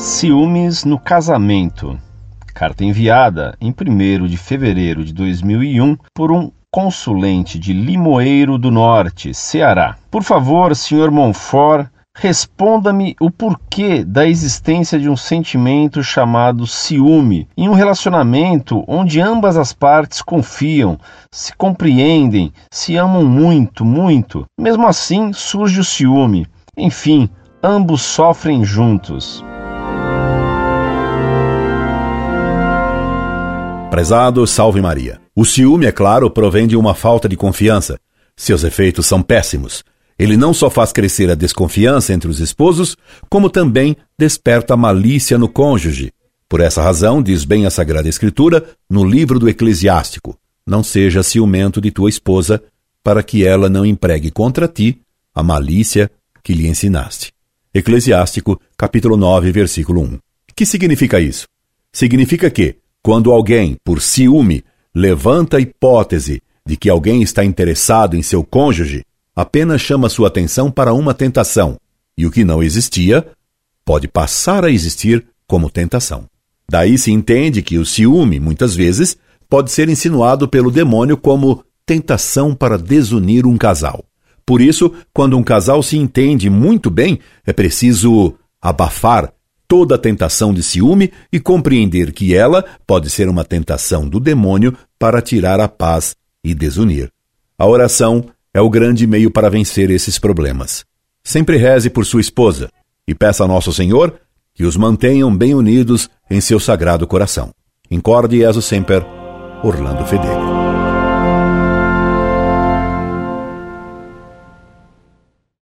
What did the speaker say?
Ciúmes no casamento. Carta enviada em 1 de fevereiro de 2001 por um consulente de Limoeiro do Norte, Ceará. Por favor, Sr. Monfort, responda-me o porquê da existência de um sentimento chamado ciúme em um relacionamento onde ambas as partes confiam, se compreendem, se amam muito, muito. Mesmo assim, surge o ciúme. Enfim, ambos sofrem juntos. Prezado, salve Maria. O ciúme, é claro, provém de uma falta de confiança. Seus efeitos são péssimos. Ele não só faz crescer a desconfiança entre os esposos, como também desperta malícia no cônjuge. Por essa razão, diz bem a Sagrada Escritura no livro do Eclesiástico: Não seja ciumento de tua esposa, para que ela não empregue contra ti a malícia que lhe ensinaste. Eclesiástico, capítulo 9, versículo 1. Que significa isso? Significa que, quando alguém, por ciúme, levanta a hipótese de que alguém está interessado em seu cônjuge, apenas chama sua atenção para uma tentação, e o que não existia pode passar a existir como tentação. Daí se entende que o ciúme, muitas vezes, pode ser insinuado pelo demônio como tentação para desunir um casal. Por isso, quando um casal se entende muito bem, é preciso abafar toda a tentação de ciúme e compreender que ela pode ser uma tentação do demônio para tirar a paz e desunir. A oração é o grande meio para vencer esses problemas. Sempre reze por sua esposa e peça a Nosso Senhor que os mantenham bem unidos em seu sagrado coração. Incorde Jesus Semper, Orlando Fedeli.